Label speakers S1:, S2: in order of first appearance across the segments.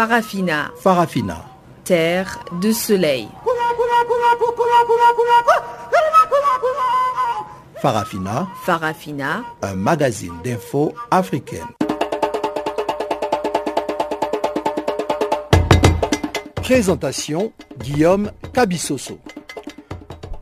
S1: Farafina.
S2: Farafina.
S1: Terre de soleil.
S2: Farafina.
S1: Farafina.
S2: Un magazine d'infos africaine. Présentation Guillaume Cabissoso.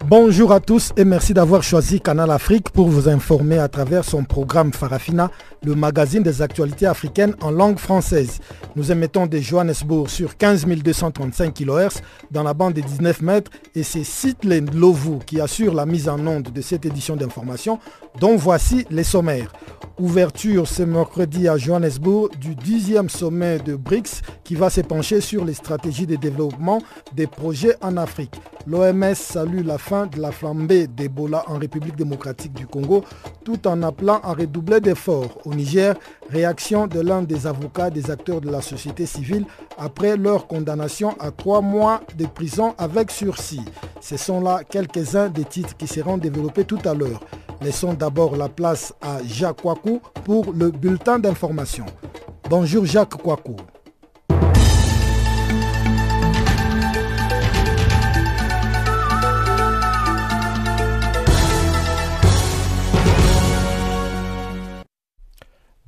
S3: Bonjour à tous et merci d'avoir choisi Canal Afrique pour vous informer à travers son programme Farafina, le magazine des actualités africaines en langue française. Nous émettons de Johannesburg sur 15 235 kHz dans la bande des 19 mètres et c'est Sitlen Lovu qui assure la mise en onde de cette édition d'information dont voici les sommaires. Ouverture ce mercredi à Johannesburg du 10e sommet de BRICS qui va se pencher sur les stratégies de développement des projets en Afrique. L'OMS salue la fin de la flambée d'Ebola en République démocratique du Congo tout en appelant à redoubler d'efforts. Au Niger, réaction de l'un des avocats des acteurs de la société civile après leur condamnation à trois mois de prison avec sursis. Ce sont là quelques-uns des titres qui seront développés tout à l'heure. Laissons d'abord la place à Jacques Kouakou pour le bulletin d'information. Bonjour Jacques Kouakou.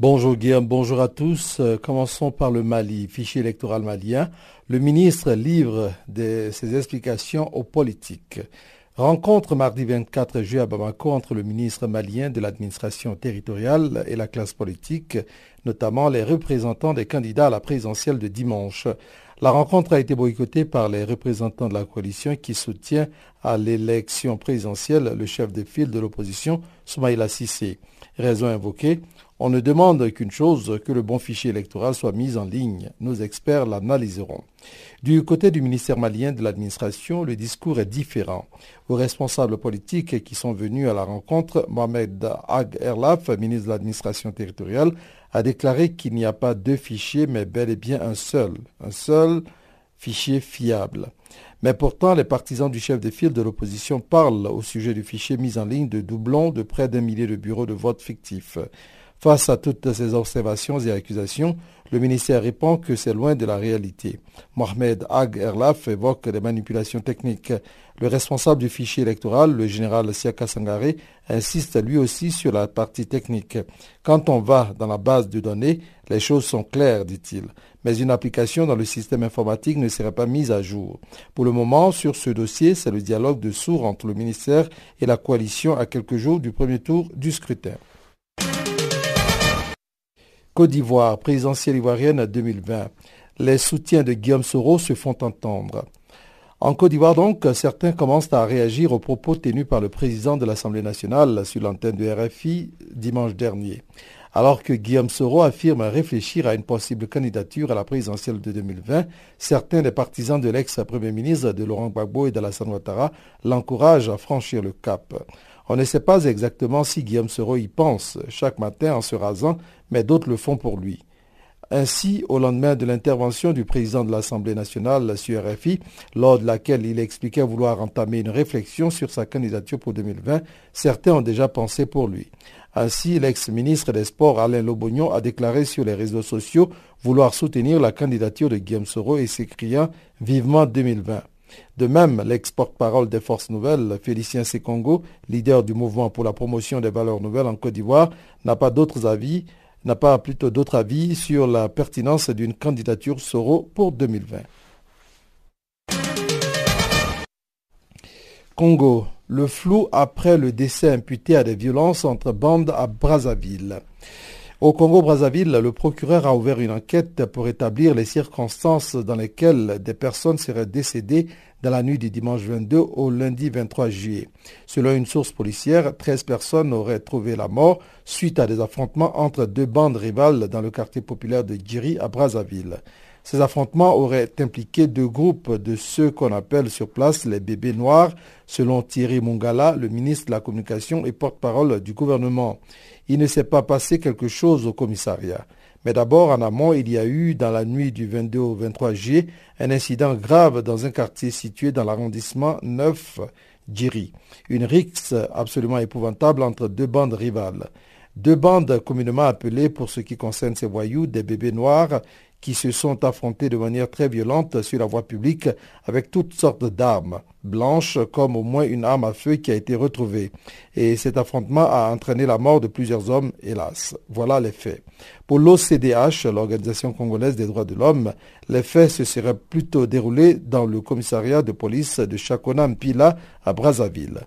S4: Bonjour Guillaume, bonjour à tous. Euh, commençons par le Mali, fichier électoral malien. Le ministre livre ses explications aux politiques. Rencontre mardi 24 juillet à Bamako entre le ministre malien de l'administration territoriale et la classe politique, notamment les représentants des candidats à la présidentielle de dimanche. La rencontre a été boycottée par les représentants de la coalition qui soutient à l'élection présidentielle le chef de file de l'opposition, Soumaïla Sissé. Raison invoquée, on ne demande qu'une chose, que le bon fichier électoral soit mis en ligne. Nos experts l'analyseront. Du côté du ministère malien de l'administration, le discours est différent. Aux responsables politiques qui sont venus à la rencontre, Mohamed Ag Erlaf, ministre de l'administration territoriale, a déclaré qu'il n'y a pas deux fichiers, mais bel et bien un seul. Un seul fichier fiable. Mais pourtant, les partisans du chef de file de l'opposition parlent au sujet du fichier mis en ligne de doublons de près d'un millier de bureaux de vote fictifs. Face à toutes ces observations et accusations, le ministère répond que c'est loin de la réalité. Mohamed Ag Erlaf évoque des manipulations techniques. Le responsable du fichier électoral, le général Siaka Sangare, insiste lui aussi sur la partie technique. Quand on va dans la base de données, les choses sont claires, dit-il. Mais une application dans le système informatique ne serait pas mise à jour. Pour le moment, sur ce dossier, c'est le dialogue de sourds entre le ministère et la coalition à quelques jours du premier tour du scrutin. Côte d'Ivoire, présidentielle ivoirienne 2020. Les soutiens de Guillaume Soro se font entendre. En Côte d'Ivoire, donc, certains commencent à réagir aux propos tenus par le président de l'Assemblée nationale sur l'antenne de RFI dimanche dernier. Alors que Guillaume Soro affirme réfléchir à une possible candidature à la présidentielle de 2020, certains des partisans de l'ex-premier ministre de Laurent Gbagbo et la Ouattara l'encouragent à franchir le cap. On ne sait pas exactement si Guillaume Soro y pense chaque matin en se rasant, mais d'autres le font pour lui. Ainsi, au lendemain de l'intervention du président de l'Assemblée nationale sur RFI, lors de laquelle il expliquait vouloir entamer une réflexion sur sa candidature pour 2020, certains ont déjà pensé pour lui. Ainsi, l'ex-ministre des Sports Alain Lobognon a déclaré sur les réseaux sociaux vouloir soutenir la candidature de Guillaume Soro et s'écriant Vivement 2020. De même, l'ex-porte-parole des Forces Nouvelles, Félicien Sekongo, leader du mouvement pour la promotion des valeurs nouvelles en Côte d'Ivoire, n'a pas d'autres avis, n'a pas plutôt d'autres avis sur la pertinence d'une candidature Soro pour 2020. Congo, le flou après le décès imputé à des violences entre bandes à Brazzaville. Au Congo-Brazzaville, le procureur a ouvert une enquête pour établir les circonstances dans lesquelles des personnes seraient décédées dans la nuit du dimanche 22 au lundi 23 juillet. Selon une source policière, 13 personnes auraient trouvé la mort suite à des affrontements entre deux bandes rivales dans le quartier populaire de Djiri à Brazzaville. Ces affrontements auraient impliqué deux groupes de ceux qu'on appelle sur place les bébés noirs, selon Thierry Mungala, le ministre de la Communication et porte-parole du gouvernement il ne s'est pas passé quelque chose au commissariat. Mais d'abord, en amont, il y a eu, dans la nuit du 22 au 23 juillet, un incident grave dans un quartier situé dans l'arrondissement 9 Djiri. Une rixe absolument épouvantable entre deux bandes rivales. Deux bandes communément appelées, pour ce qui concerne ces voyous, des bébés noirs, qui se sont affrontés de manière très violente sur la voie publique avec toutes sortes d'armes blanches comme au moins une arme à feu qui a été retrouvée. Et cet affrontement a entraîné la mort de plusieurs hommes, hélas. Voilà les faits. Pour l'OCDH, l'Organisation congolaise des droits de l'homme, les faits se seraient plutôt déroulés dans le commissariat de police de Chakona Mpila à Brazzaville.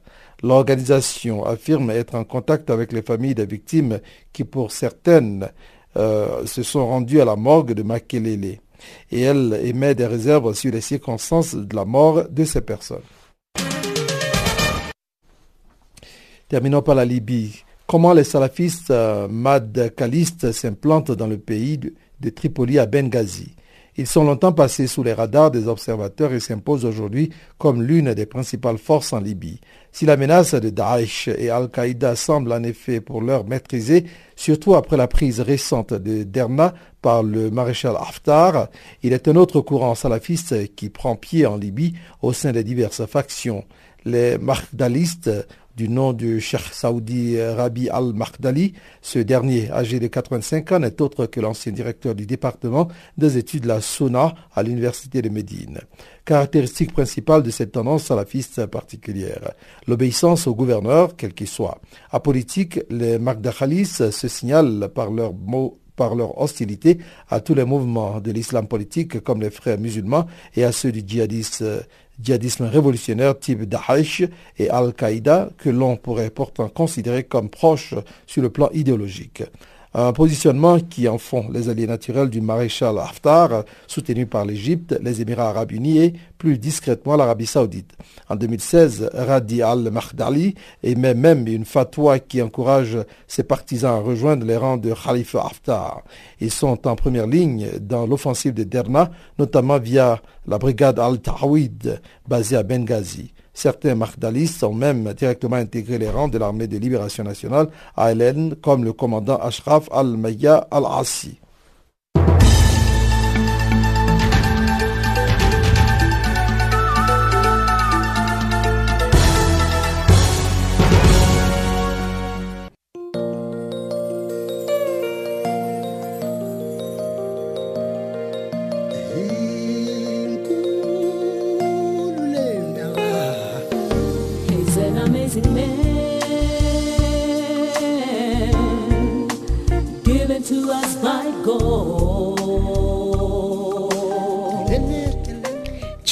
S4: L'organisation affirme être en contact avec les familles des victimes qui, pour certaines, euh, se sont rendues à la morgue de Makelele et elle émet des réserves sur les circonstances de la mort de ces personnes. Terminons par la Libye. Comment les salafistes euh, madkalistes s'implantent dans le pays de Tripoli à Benghazi? Ils sont longtemps passés sous les radars des observateurs et s'imposent aujourd'hui comme l'une des principales forces en Libye. Si la menace de Daesh et Al-Qaïda semble en effet pour l'heure maîtrisée, surtout après la prise récente de Derna par le maréchal Haftar, il est un autre courant salafiste qui prend pied en Libye au sein des diverses factions. Les Mahdalistes du nom du Cheikh Saoudi Rabi al-Makhdali. Ce dernier, âgé de 85 ans, n'est autre que l'ancien directeur du département des études de la Sona à l'université de Médine. Caractéristique principale de cette tendance salafiste particulière, l'obéissance au gouverneur, quel qu'il soit. Apolitique, les Magdachalis se signalent par par leur hostilité à tous les mouvements de l'islam politique comme les frères musulmans et à ceux du djihadisme, djihadisme révolutionnaire type Daesh et Al-Qaïda que l'on pourrait pourtant considérer comme proches sur le plan idéologique. Un positionnement qui en font les alliés naturels du maréchal Haftar, soutenu par l'Égypte, les Émirats arabes unis et, plus discrètement, l'Arabie saoudite. En 2016, Radi al-Makhdali émet même une fatwa qui encourage ses partisans à rejoindre les rangs de Khalifa Haftar. Ils sont en première ligne dans l'offensive de Derna, notamment via la brigade al-Tawid basée à Benghazi. Certains markdalistes ont même directement intégré les rangs de l'armée de libération nationale à Hélène, comme le commandant Ashraf al-Mayya al-Assi.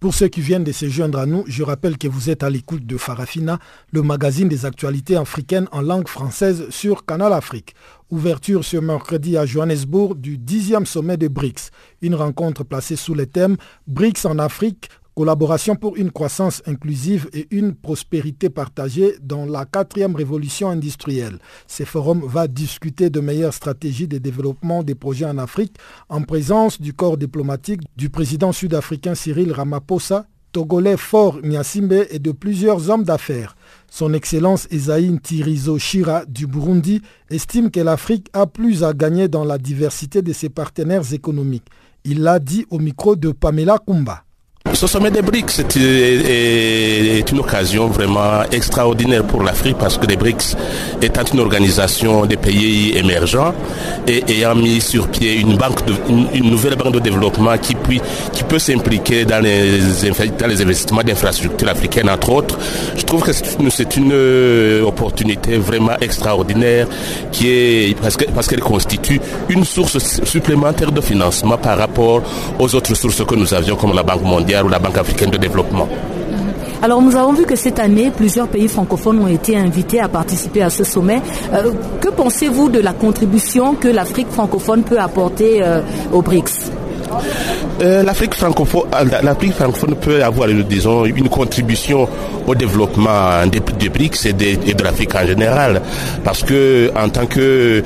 S3: Pour ceux qui viennent de se joindre à nous, je rappelle que vous êtes à l'écoute de Farafina, le magazine des actualités africaines en langue française sur Canal Afrique. Ouverture ce mercredi à Johannesburg du 10e sommet de BRICS, une rencontre placée sous le thème BRICS en Afrique, Collaboration pour une croissance inclusive et une prospérité partagée dans la quatrième révolution industrielle. Ce forum va discuter de meilleures stratégies de développement des projets en Afrique en présence du corps diplomatique du président sud-africain Cyril Ramaphosa, togolais Fort Nyasimbe et de plusieurs hommes d'affaires. Son Excellence Esaïn Tirizo Shira du Burundi estime que l'Afrique a plus à gagner dans la diversité de ses partenaires économiques. Il l'a dit au micro de Pamela Kumba.
S5: Ce sommet des BRICS est, une occasion vraiment extraordinaire pour l'Afrique parce que les BRICS étant une organisation des pays émergents et ayant mis sur pied une, banque une, nouvelle banque de développement qui, qui peut s'impliquer dans les, dans les investissements d'infrastructures africaines entre autres, je trouve que c'est une, euh, opportunité vraiment extraordinaire qui est parce qu'elle constitue une source supplémentaire de financement par rapport aux autres sources que nous avions comme la Banque mondiale ou la Banque africaine de développement.
S6: Alors nous avons vu que cette année, plusieurs pays francophones ont été invités à participer à ce sommet. Euh, que pensez-vous de la contribution que l'Afrique francophone peut apporter euh, aux BRICS?
S5: Euh, L'Afrique francophone, francophone peut avoir, disons, une contribution au développement des, BRICS et de, et de l'Afrique en général, parce que en tant que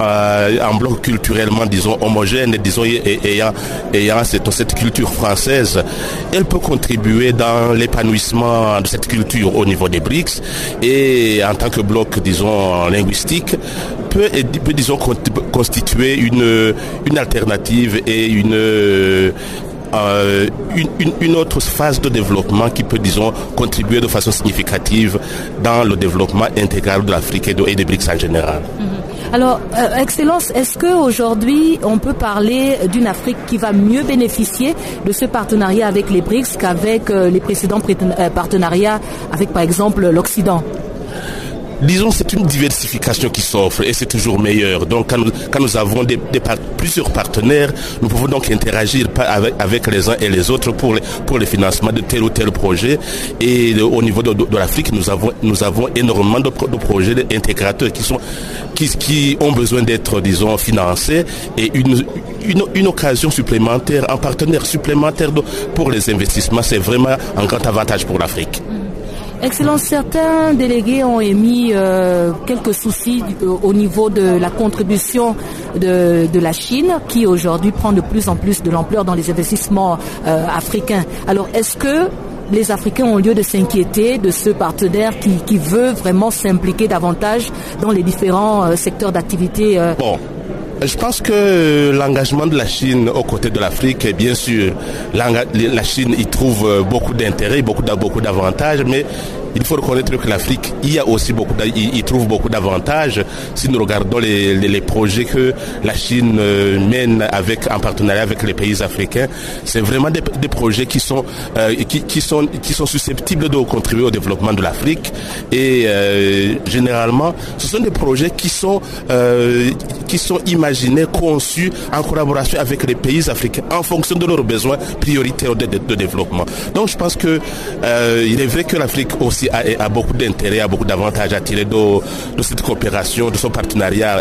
S5: euh, un bloc culturellement, disons, homogène, disons, ayant, ayant cette, cette culture française, elle peut contribuer dans l'épanouissement de cette culture au niveau des BRICS et en tant que bloc, disons, linguistique, peut, peut disons, constituer une, une alternative et une, euh, une, autre phase de développement qui peut, disons, contribuer de façon significative dans le développement intégral de l'Afrique et, des BRICS en général.
S6: Mhm. Alors, euh, Excellence, est-ce qu'aujourd'hui, on peut parler d'une Afrique qui va mieux bénéficier de ce partenariat avec les BRICS qu'avec euh, les précédents partenariats avec, par exemple, l'Occident?
S5: Disons, c'est une diversification qui s'offre et c'est toujours meilleur. Donc, quand nous, avons plusieurs partenaires, nous pouvons donc interagir avec, les uns et les autres pour, le financement de tel ou tel projet. Et au niveau de, l'Afrique, nous avons, énormément de, projets intégrateurs qui, sont, qui ont besoin d'être, disons, financés et une, une, occasion supplémentaire, un partenaire supplémentaire pour les investissements, c'est vraiment un grand avantage pour l'Afrique.
S6: Excellence, certains délégués ont émis euh, quelques soucis euh, au niveau de la contribution de, la Chine, qui aujourd'hui prend de plus en plus de l'ampleur dans les investissements euh, africains. Alors, est-ce que les Africains ont lieu de s'inquiéter de ce partenaire qui, veut vraiment s'impliquer davantage dans les différents secteurs d'activité
S5: je pense que l'engagement de la Chine aux côtés de l'Afrique, bien sûr, la Chine y trouve beaucoup d'intérêt, beaucoup d'avantages, mais il faut reconnaître que l'Afrique, y a aussi beaucoup, il, trouve beaucoup d'avantages. Si nous regardons les, projets que la Chine euh, mène avec en partenariat avec les pays africains, c'est vraiment des, projets qui sont, euh, qui, sont, qui sont susceptibles de contribuer au développement de l'Afrique. Et euh, généralement, ce sont des projets qui sont, qui sont imaginés, conçus en collaboration avec les pays africains en fonction de leurs besoins prioritaires de, de développement. Donc, je pense que il est vrai que l'Afrique aussi a, beaucoup d'intérêt, a beaucoup d'avantages à tirer de, cette coopération, de son partenariat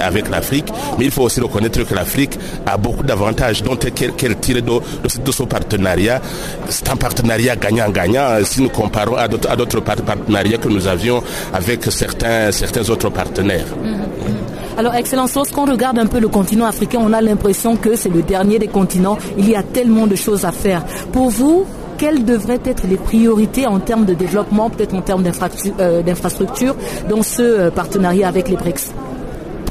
S5: avec, l'Afrique. Mais il faut aussi reconnaître que l'Afrique a beaucoup d'avantages dont qu'elle tire de, son partenariat. C'est un partenariat gagnant-gagnant si nous comparons à d'autres partenariats que nous avions avec certains, certains autres partenaires.
S6: Mm-hmm. Alors, Excellence, lorsqu'on regarde un peu le continent africain, on a l'impression que c'est le dernier des continents. Il y a tellement de choses à faire. Pour vous, quelles devraient être les priorités en termes de développement, peut-être en termes euh, d'infrastructure, dans ce euh, partenariat avec les BRICS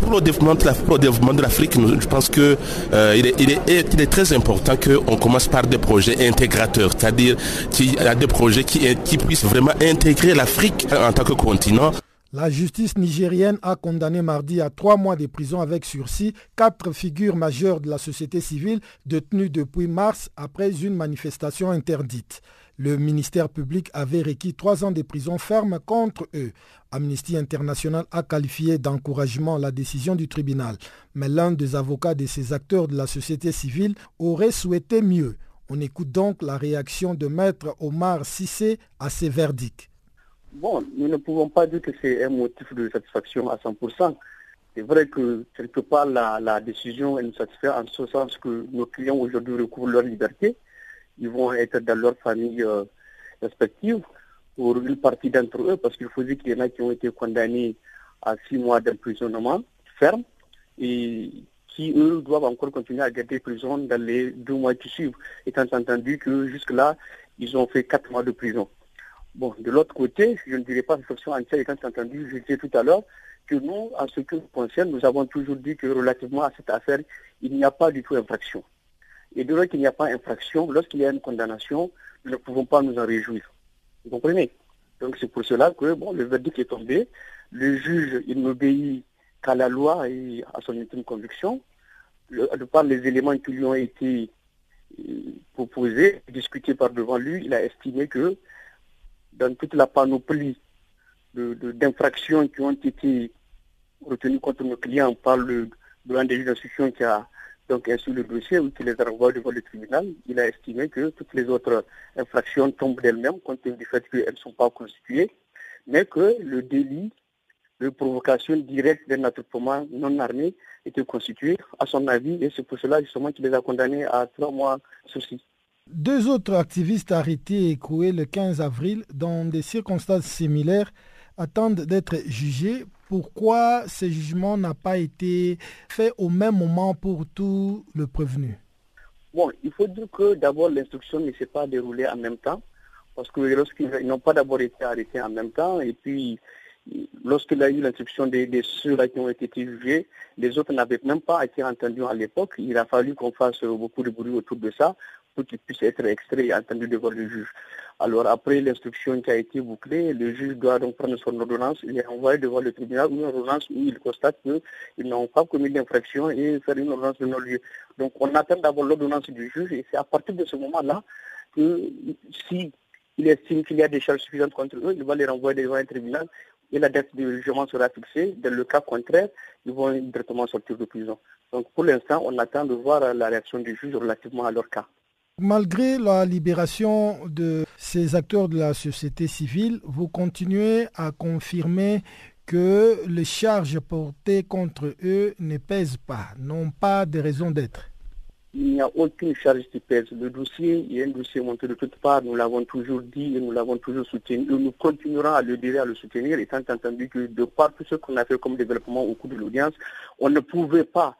S5: pour le développement de l'Afrique, je pense qu'il euh, est, très important qu'on commence par des projets intégrateurs, c'est-à-dire qu'il a des projets qui puissent vraiment intégrer l'Afrique en tant que continent.
S3: La justice nigérienne a condamné mardi à trois mois de prison avec sursis quatre figures majeures de la société civile détenues depuis mars après une manifestation interdite. Le ministère public avait requis trois ans de prison ferme contre eux. Amnesty International a qualifié d'encouragement la décision du tribunal, mais l'un des avocats de ces acteurs de la société civile aurait souhaité mieux. On écoute donc la réaction de maître Omar Sissé à ces verdicts.
S7: Bon, nous ne pouvons pas dire que c'est un motif de satisfaction à 100%. C'est vrai que quelque part la, décision nous satisfait en ce sens que nos clients aujourd'hui recouvrent leur liberté. Ils vont être dans leur famille euh, respective pour une partie d'entre eux, parce qu'il faut dire qu'il y en a qui ont été condamnés à six mois d'emprisonnement ferme et qui, eux, doivent encore continuer à garder prison dans les deux mois qui suivent, étant entendu que jusque-là, ils ont fait quatre mois de prison. Bon, de l'autre côté, je ne dirais pas réflexion entière, étant entendu, je disais tout à l'heure, que nous, en ce qui nous concerne, nous avons toujours dit que relativement à cette affaire, il n'y a pas du tout infraction. Et de lors qu'il n'y a pas infraction, lorsqu'il y a une condamnation, nous ne pouvons pas nous en réjouir. Vous comprenez? Donc c'est pour cela que bon, le verdict est tombé. Le juge, il n'obéit qu'à la loi et à son ultime conviction. de par les éléments qui lui ont été euh, proposés, discutés par devant lui, il a estimé que dans toute la panoplie d'infractions qui ont été retenues contre nos clients par le grand des d'instruction qui a donc instruit le dossier ou qui les a renvoyés devant le tribunal, il a estimé que toutes les autres infractions tombent d'elles-mêmes compte tenu du fait qu'elles ne sont pas constituées, mais que le délit de provocation directe d'un attroupement non armé était constitué à son avis et c'est pour cela justement qu'il les a condamnés à trois mois ceci.
S3: Deux autres activistes arrêtés et écroués le 15 avril dans des circonstances similaires attendent d'être jugés pourquoi ce jugement n'a pas été fait au même moment pour tout le prévenu?
S7: Bon, il faut dire que d'abord l'instruction ne s'est pas déroulée en même temps, parce que lorsqu'ils n'ont pas d'abord été arrêtés en même temps, et puis lorsqu'il a eu l'instruction des, ceux-là qui ont été jugés, les autres n'avaient même pas été entendus à l'époque. Il a fallu qu'on fasse beaucoup de bruit autour de ça pour qu'ils puissent être extraits et entendus devant le juge. Alors après l'instruction qui a été bouclée, le juge doit donc prendre son ordonnance, il est envoyé devant le tribunal une ordonnance où il constate qu'ils n'ont pas commis d'infraction et faire une ordonnance de non-lieu. Donc on attend d'abord l'ordonnance du juge et c'est à partir de ce moment-là que si il estime qu'il y a des charges suffisantes contre eux, il va les renvoyer devant un tribunal et la date de jugement sera fixée. Dans le cas contraire, ils vont directement sortir de prison. Donc pour l'instant, on attend de voir la réaction du juge relativement à leur cas.
S3: Malgré la libération de ces acteurs de la société civile, vous continuez à confirmer que les charges portées contre eux ne pèsent pas, n'ont pas de raison d'être
S7: il n'y a aucune charge qui pèse. Le dossier il y a un dossier monté de toutes parts, nous l'avons toujours dit et nous l'avons toujours soutenu. Nous continuerons à le dire et à le soutenir, étant entendu que de par tout ce qu'on a fait comme développement au cours de l'audience, on ne pouvait pas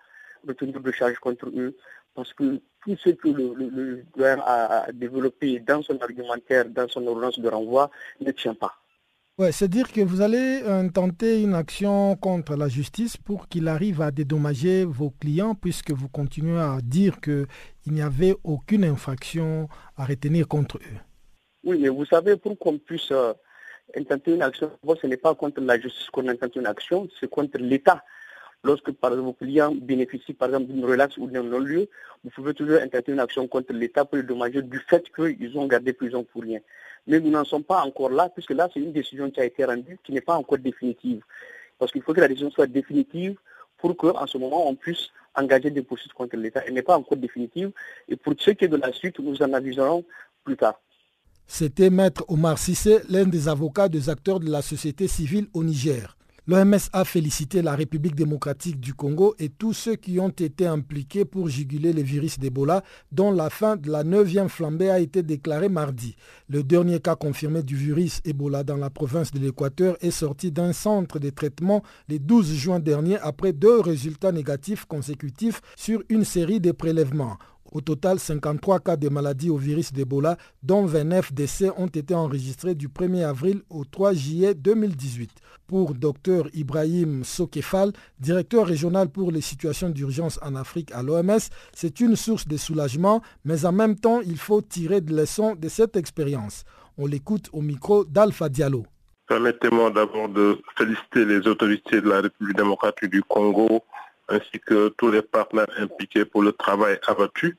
S7: retenir de charge contre eux parce que tout ce que le, le, a développé dans son argumentaire, dans son ordonnance de renvoi, ne tient pas.
S3: Ouais, c'est-à-dire que vous allez euh, tenter une action contre la justice pour qu'il arrive à dédommager vos clients puisque vous continuez à dire qu'il n'y avait aucune infraction à retenir contre eux.
S7: Oui, mais vous savez, pour qu'on puisse euh, intenter une action, ce n'est pas contre la justice qu'on intente une action, c'est contre l'État. Lorsque par exemple, vos clients bénéficient par exemple d'une relaxe ou d'un non-lieu, vous pouvez toujours intenter une action contre l'État pour le dommager du fait qu'ils ont gardé prison pour rien. Mais nous n'en sommes pas encore là, puisque là, c'est une décision qui a été rendue, qui n'est pas encore définitive. Parce qu'il faut que la décision soit définitive pour qu'en ce moment, on puisse engager des poursuites contre l'État. Elle n'est pas encore définitive. Et pour ce qui est de la suite, nous en aviserons plus tard.
S3: C'était Maître Omar Sissé, l'un des avocats des acteurs de la société civile au Niger. L'OMS a félicité la République démocratique du Congo et tous ceux qui ont été impliqués pour juguler le virus d'Ebola, dont la fin de la neuvième flambée a été déclarée mardi. Le dernier cas confirmé du virus Ebola dans la province de l'Équateur est sorti d'un centre de traitement le 12 juin dernier après deux résultats négatifs consécutifs sur une série de prélèvements. Au total, 53 cas de maladie au virus d'Ebola, dont 29 décès ont été enregistrés du 1er avril au 3 juillet 2018. Pour Dr Ibrahim Sokefal, directeur régional pour les situations d'urgence en Afrique à l'OMS, c'est une source de soulagement, mais en même temps, il faut tirer des leçons de cette expérience. On l'écoute au micro d'Alpha Diallo.
S8: Permettez-moi d'abord de féliciter les autorités de la République démocratique du Congo ainsi que tous les partenaires impliqués pour le travail abattu.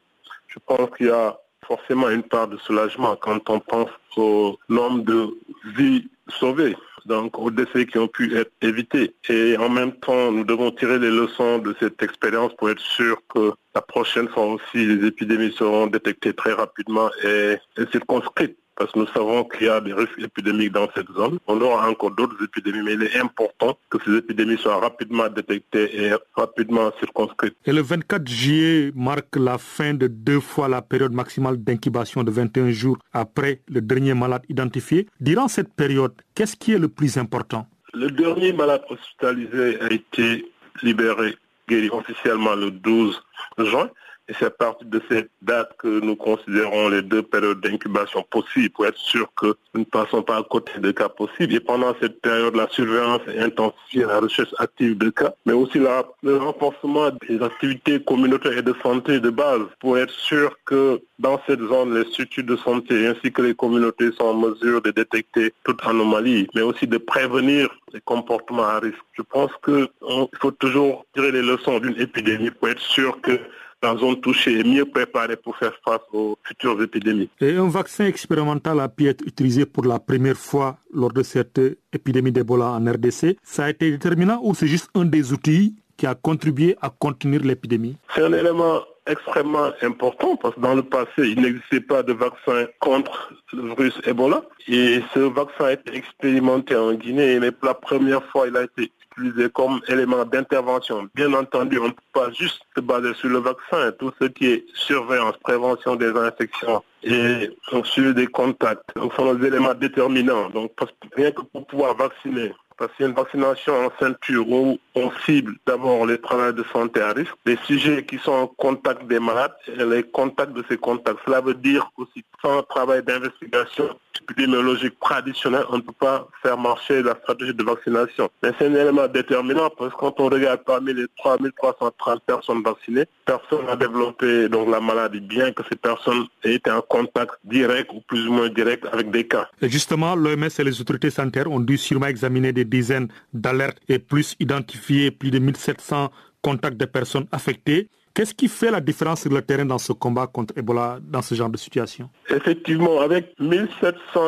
S8: Je pense qu'il y a forcément une part de soulagement quand on pense au nombre de vies sauvées, donc aux décès qui ont pu être évités. Et en même temps, nous devons tirer les leçons de cette expérience pour être sûr que la prochaine fois aussi, les épidémies seront détectées très rapidement et, et circonscrites parce que nous savons qu'il y a des risques épidémiques dans cette zone. On aura encore d'autres épidémies, mais il est important que ces épidémies soient rapidement détectées et rapidement circonscrites.
S9: Et le 24 juillet marque la fin de deux fois la période maximale d'incubation de 21 jours après le dernier malade identifié. Durant cette période, qu'est-ce qui est le plus important?
S8: Le dernier malade hospitalisé a été libéré, guéri officiellement le 12 juin. Et c'est à partir de cette date que nous considérons les deux périodes d'incubation possibles pour être sûr que nous ne passons pas à côté des cas possibles. Et pendant cette période, la surveillance est intensifiée, la recherche active de cas, mais aussi le renforcement des activités communautaires et de santé de base pour être sûr que dans cette zone, les structures de santé ainsi que les communautés sont en mesure de détecter toute anomalie, mais aussi de prévenir les comportements à risque. Je pense qu'il faut toujours tirer les leçons d'une épidémie pour être sûr que la zone touchée est mieux préparée pour faire face aux futures épidémies.
S9: Et un vaccin expérimental a pu être utilisé pour la première fois lors de cette épidémie d'Ebola en RDC. Ça a été déterminant ou c'est juste un des outils qui a contribué à contenir l'épidémie?
S8: C'est un élément extrêmement important parce que dans le passé, il n'existait pas de vaccin contre le virus Ebola. Et ce vaccin a été expérimenté en Guinée, mais pour la première fois, il a été comme élément d'intervention. Bien entendu, on ne peut pas juste se baser sur le vaccin. Tout ce qui est surveillance, prévention des infections et suivi des contacts donc, sont des éléments déterminants. Donc, rien que pour pouvoir vacciner parce qu'il y a une vaccination en ceinture où on cible d'abord les travailleurs de santé à risque, les sujets qui sont en contact des malades et les contacts de ces contacts. Cela veut dire qu'aussi sans travail d'investigation épidémiologique traditionnel, on ne peut pas faire marcher la stratégie de vaccination. Mais c'est un élément déterminant parce que quand on regarde parmi les 3330 personnes vaccinées, personne n'a développé donc la maladie, bien que ces personnes aient été en contact direct ou plus ou moins direct avec des cas.
S9: Et justement, l'OMS et les autorités sanitaires ont dû sûrement examiner des dizaines d'alertes et plus identifier plus de 1700 contacts de personnes affectées. Qu'est-ce qui fait la différence sur le terrain dans ce combat contre Ebola, dans ce genre de situation?
S8: Effectivement, avec 1700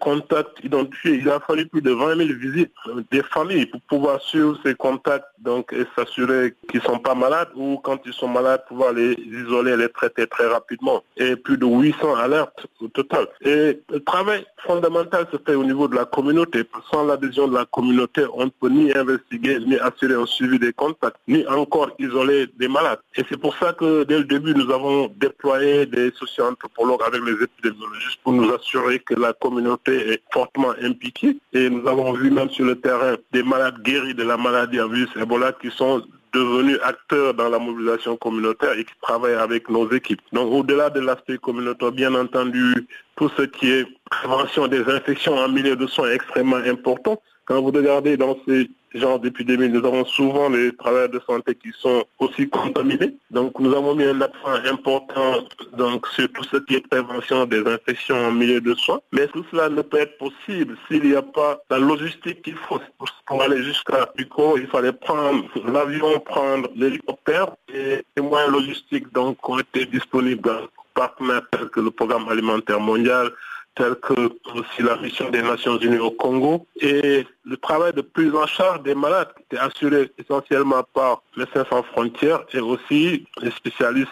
S8: contacts identifiés, il a fallu plus de 20 000 visites des familles pour pouvoir suivre ces contacts donc, et s'assurer qu'ils ne sont pas malades ou quand ils sont malades, pouvoir les isoler, les traiter très rapidement. Et plus de 800 alertes au total. Et le travail fondamental se fait au niveau de la communauté. Sans l'adhésion de la communauté, on ne peut ni investiguer, ni assurer un suivi des contacts, ni encore isoler des malades. Et c'est pour ça que dès le début, nous avons déployé des socio-anthropologues avec les épidémiologistes pour nous assurer que la communauté est fortement impliquée. Et nous avons vu même sur le terrain des malades guéris de la maladie à virus Ebola qui sont devenus acteurs dans la mobilisation communautaire et qui travaillent avec nos équipes. Donc au-delà de l'aspect communautaire, bien entendu, tout ce qui est prévention des infections en milieu de soins est extrêmement important. Quand vous regardez dans ces genres d'épidémies, nous avons souvent des travailleurs de santé qui sont aussi contaminés. Donc nous avons mis un accent important donc, sur tout ce qui est prévention des infections en milieu de soins. Mais tout cela ne peut être possible s'il n'y a pas la logistique qu'il faut. Pour aller jusqu'à Duco, il fallait prendre l'avion, prendre l'hélicoptère et les moyens logistiques ont été disponibles partenaires tels que le Programme alimentaire mondial, tels que aussi la mission des Nations Unies au Congo et le travail de prise en charge des malades qui était assuré essentiellement par Médecins sans frontières et aussi les spécialistes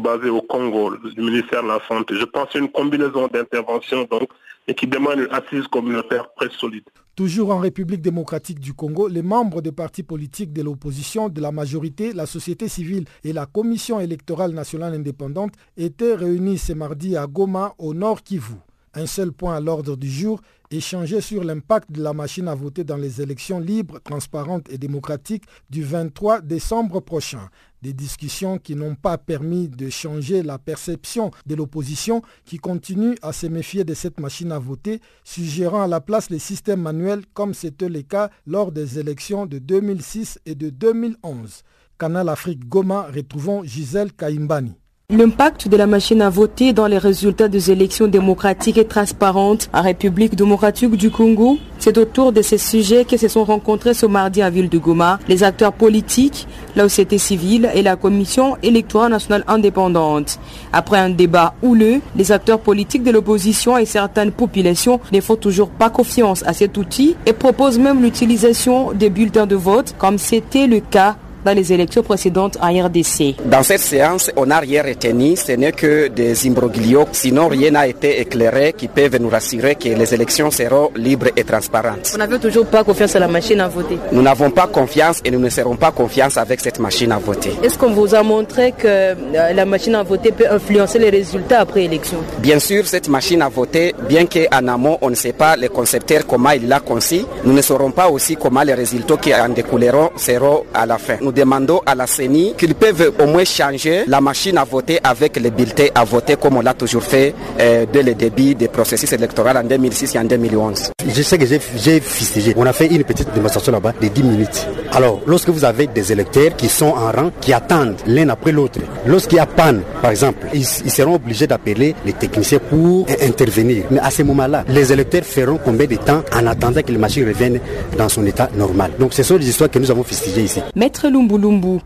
S8: basés au Congo, du ministère de la Santé. Je pense à une combinaison d'interventions donc et qui demande une assise communautaire très solide.
S3: Toujours en République démocratique du Congo, les membres des partis politiques de l'opposition, de la majorité, la société civile et la Commission électorale nationale indépendante étaient réunis ce mardi à Goma, au nord Kivu. Un seul point à l'ordre du jour, échanger sur l'impact de la machine à voter dans les élections libres, transparentes et démocratiques du 23 décembre prochain. Des discussions qui n'ont pas permis de changer la perception de l'opposition qui continue à se méfier de cette machine à voter, suggérant à la place les systèmes manuels comme c'était le cas lors des élections de 2006 et de 2011. Canal Afrique Goma, retrouvons Gisèle Kaimbani.
S10: L'impact de la machine à voter dans les résultats des élections démocratiques et transparentes en République démocratique du Congo, c'est autour de ces sujets que se sont rencontrés ce mardi à Ville de Goma les acteurs politiques, la société civile et la Commission électorale nationale indépendante. Après un débat houleux, les acteurs politiques de l'opposition et certaines populations ne font toujours pas confiance à cet outil et proposent même l'utilisation des bulletins de vote comme c'était le cas dans les élections précédentes en RDC.
S11: Dans cette séance, on n'a rien retenu, ce n'est que des imbroglios, sinon rien n'a été éclairé qui peuvent nous rassurer que les élections seront libres et transparentes.
S10: Vous n'avez toujours pas confiance à la machine à voter
S11: Nous n'avons pas confiance et nous ne serons pas confiance avec cette machine à voter.
S10: Est-ce qu'on vous a montré que euh, la machine à voter peut influencer les résultats après élection?
S11: Bien sûr, cette machine à voter, bien qu'en amont on ne sait pas les concepteurs comment il l'a conçu, nous ne saurons pas aussi comment les résultats qui en découleront seront à la fin. Nous demandons à la CENI qu'ils peuvent au moins changer la machine à voter avec les bulletins à voter comme on l'a toujours fait euh, dès le début des processus électoraux en 2006 et en 2011.
S12: Je sais que j'ai fustigé. On a fait une petite démonstration là-bas de 10 minutes. Alors, lorsque vous avez des électeurs qui sont en rang, qui attendent l'un après l'autre, lorsqu'il y a panne, par exemple, ils, ils seront obligés d'appeler les techniciens pour intervenir. Mais à ce moment-là, les électeurs feront combien de temps en attendant que les machines reviennent dans son état normal? Donc, ce sont des histoires que nous avons fustigées ici.
S10: Maître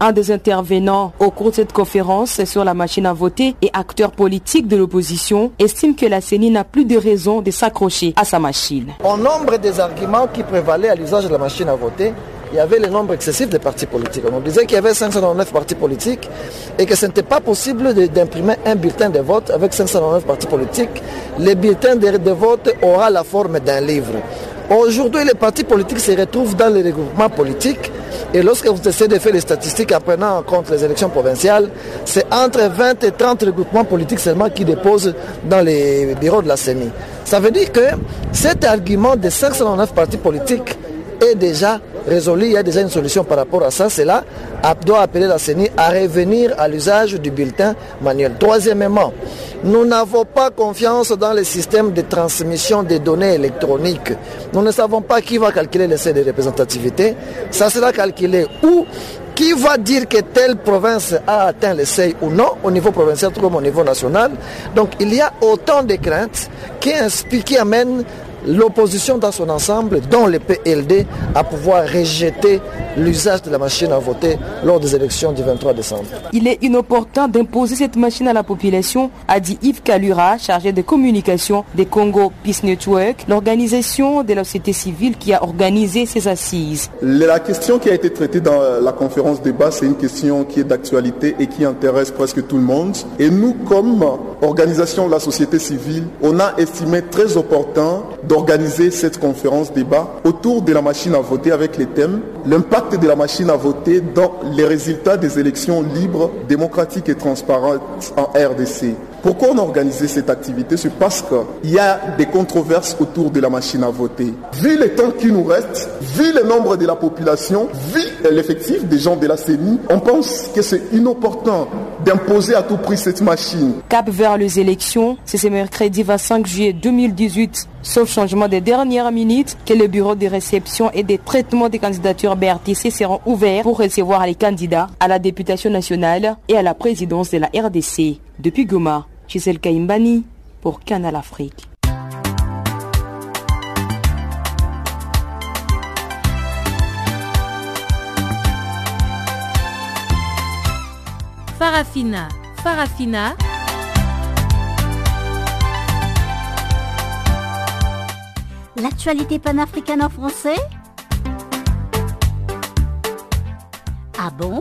S10: Un des intervenants au cours de cette conférence sur la machine à voter et acteur politique de l'opposition, estime que la CENI n'a plus de raison de s'accrocher à sa machine.
S13: Au nombre des arguments qui prévalaient à l'usage de la machine à voter, il y avait le nombre excessif de partis politiques. On disait qu'il y avait 599 partis politiques et que ce n'était pas possible d'imprimer un bulletin de vote avec 599 partis politiques. Le bulletin de vote aura la forme d'un livre. Aujourd'hui, les partis politiques se retrouvent dans les regroupements politiques et lorsque vous essayez de faire les statistiques en prenant en compte les élections provinciales, c'est entre 20 et 30 regroupements politiques seulement qui déposent dans les bureaux de la CENI. Ça veut dire que cet argument des 599 partis politiques est déjà résolu, il y a déjà une solution par rapport à ça. Cela doit appeler la CENI à revenir à l'usage du bulletin manuel. Troisièmement, nous n'avons pas confiance dans les systèmes de transmission des données électroniques. Nous ne savons pas qui va calculer les seuils de représentativité. Ça sera calculé où? Qui va dire que telle province a atteint le seuil ou non au niveau provincial comme au niveau national? Donc il y a autant de craintes qui, qui amènent l'opposition dans son ensemble, dont le PLD, à pouvoir rejeter l'usage de la machine à voter lors des élections du 23 décembre.
S10: Il est inopportun d'imposer cette machine à la population, a dit Yves Kalura, chargé de communication des Congo Peace Network, l'organisation de la société civile qui a organisé ces assises.
S14: La question qui a été traitée dans la conférence débat, c'est une question qui est d'actualité et qui intéresse presque tout le monde. Et nous, comme organisation de la société civile, on a estimé très opportun d'organiser cette conférence débat autour de la machine à voter avec les thèmes l'impact de la machine à voter dans les résultats des élections libres, démocratiques et transparentes en RDC. Pourquoi on a organisé cette activité? C'est parce qu'il y a des controverses autour de la machine à voter. Vu le temps qui nous reste, vu le nombre de la population, vu l'effectif des gens de la CENI, on pense que c'est inopportun d'imposer à tout prix cette machine.
S10: Cap vers les élections, c'est ce mercredi 25 juillet 2018, sauf changement des dernières minutes, que le bureau de réception et des traitements des candidatures BRTC seront ouverts pour recevoir les candidats à la députation nationale et à la présidence de la RDC. Depuis Goma, Gisèle Kaimbani pour Canal Afrique.
S15: Farafina, Farafina.
S16: L'actualité panafricaine en français? Ah bon?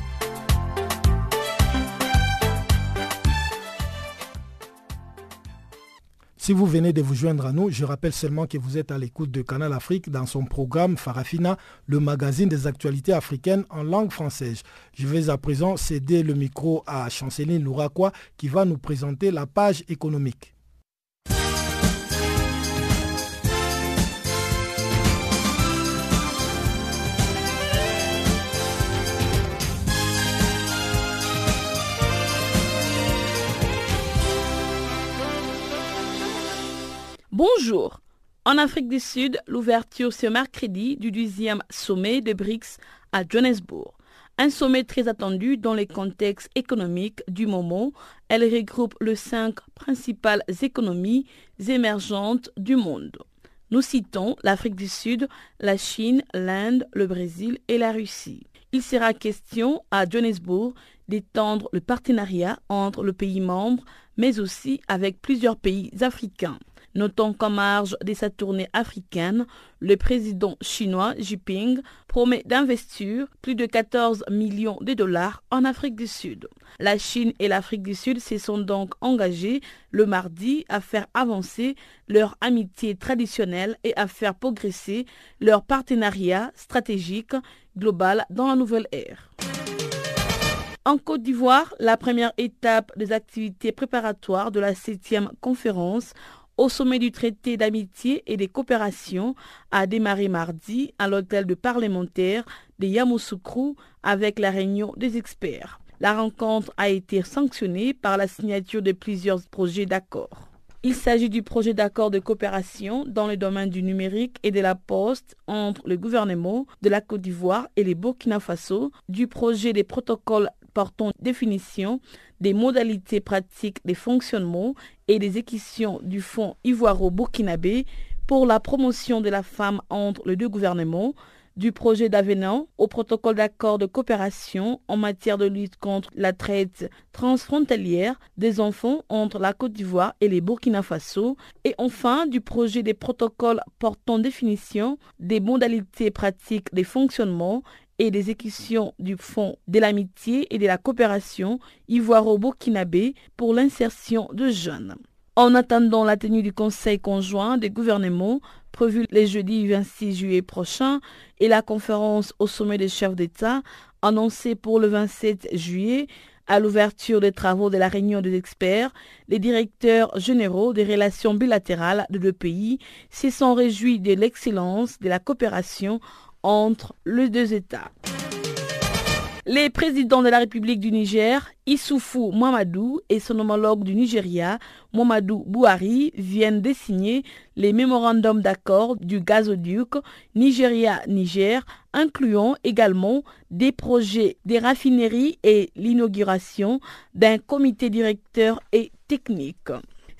S3: Si vous venez de vous joindre à nous, je rappelle seulement que vous êtes à l'écoute de Canal Afrique dans son programme Farafina, le magazine des actualités africaines en langue française. Je vais à présent céder le micro à Chanceline Louraquois qui va nous présenter la page économique.
S17: Bonjour. En Afrique du Sud, l'ouverture ce mercredi du deuxième sommet de BRICS à Johannesburg. Un sommet très attendu dans les contextes économiques du moment. Elle regroupe les cinq principales économies émergentes du monde. Nous citons l'Afrique du Sud, la Chine, l'Inde, le Brésil et la Russie. Il sera question à Johannesburg d'étendre le partenariat entre le pays membre, mais aussi avec plusieurs pays africains. Notons qu'en marge de sa tournée africaine, le président chinois Jinping promet d'investir plus de 14 millions de dollars en Afrique du Sud. La Chine et l'Afrique du Sud se sont donc engagés le mardi à faire avancer leur amitié traditionnelle et à faire progresser leur partenariat stratégique global dans la nouvelle ère. En Côte d'Ivoire, la première étape des activités préparatoires de la 7e conférence au sommet du traité d'amitié et de coopération a démarré mardi à l'hôtel de parlementaire de Yamoussoukro avec la réunion des experts. La rencontre a été sanctionnée par la signature de plusieurs projets d'accord. Il s'agit du projet d'accord de coopération dans le domaine du numérique et de la poste entre le gouvernement de la Côte d'Ivoire et les Burkina Faso, du projet des protocoles portant définition des modalités pratiques des fonctionnements et des équations du Fonds ivoiro-burkinabé pour la promotion de la femme entre les deux gouvernements, du projet d'avenant au protocole d'accord de coopération en matière de lutte contre la traite transfrontalière des enfants entre la Côte d'Ivoire et les Burkina Faso, et enfin du projet des protocoles portant définition des modalités pratiques des fonctionnements et des équations du Fonds de l'amitié et de la coopération ivoiro-burkinabé pour l'insertion de jeunes. En attendant la tenue du Conseil conjoint des gouvernements prévu les jeudis 26 juillet prochain et la conférence au sommet des chefs d'État annoncée pour le 27 juillet, à l'ouverture des travaux de la réunion des experts, les directeurs généraux des relations bilatérales de deux pays se sont réjouis de l'excellence de la coopération entre les deux États. Les présidents de la République du Niger, Issoufou Mamadou et son homologue du Nigeria, Mamadou Bouhari, viennent de signer les mémorandums d'accord du gazoduc Nigeria-Niger, incluant également des projets des raffineries et l'inauguration d'un comité directeur et technique.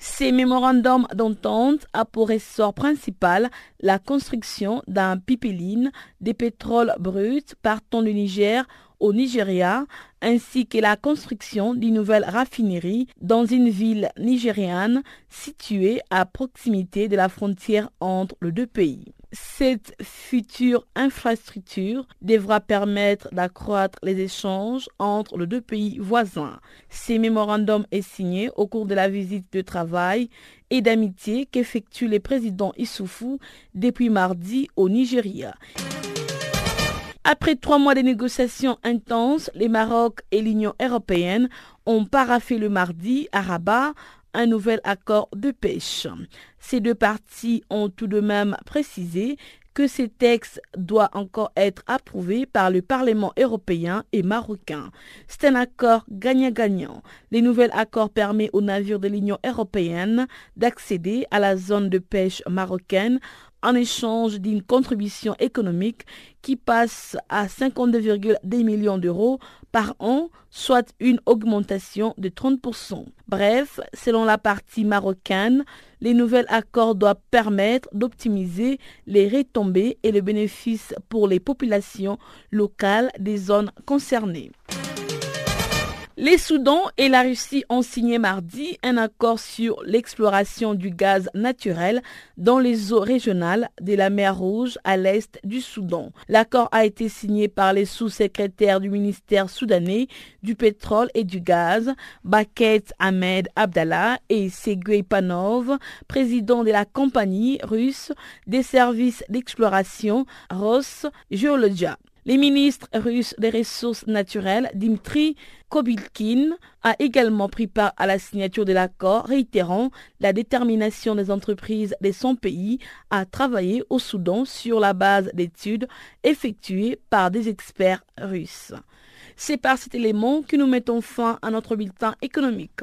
S17: Ces mémorandums d'entente a pour essor principal la construction d'un pipeline des pétroles bruts partant du Niger au Nigeria, ainsi que la construction d'une nouvelle raffinerie dans une ville nigériane située à proximité de la frontière entre les deux pays. Cette future infrastructure devra permettre d'accroître les échanges entre les deux pays voisins. Ce mémorandum est signé au cours de la visite de travail et d'amitié qu'effectue le président Issoufou depuis mardi au Nigeria. Après trois mois de négociations intenses, les Maroc et l'Union européenne ont paraffé le mardi à Rabat un nouvel accord de pêche. Ces deux parties ont tout de même précisé que ces textes doivent encore être approuvés par le Parlement européen et marocain. C'est un accord gagnant-gagnant. Les nouvel accord permet aux navires de l'Union européenne d'accéder à la zone de pêche marocaine en échange d'une contribution économique qui passe à 52,2 millions d'euros par an, soit une augmentation de 30%. Bref, selon la partie marocaine, les nouveaux accords doivent permettre d'optimiser les retombées et les bénéfices pour les populations locales des zones concernées. Les Soudans et la Russie ont signé mardi un accord sur l'exploration du gaz naturel dans les eaux régionales de la mer Rouge à l'est du Soudan. L'accord a été signé par les sous-secrétaires du ministère soudanais du pétrole et du gaz, Baket Ahmed Abdallah et Seguy Panov, président de la compagnie russe des services d'exploration Ros Geologia. Les ministres russes des ressources naturelles, Dimitri Kobilkin, a également pris part à la signature de l'accord, réitérant la détermination des entreprises de son pays à travailler au Soudan sur la base d'études effectuées par des experts russes. C'est par cet élément que nous mettons fin à notre bulletin économique.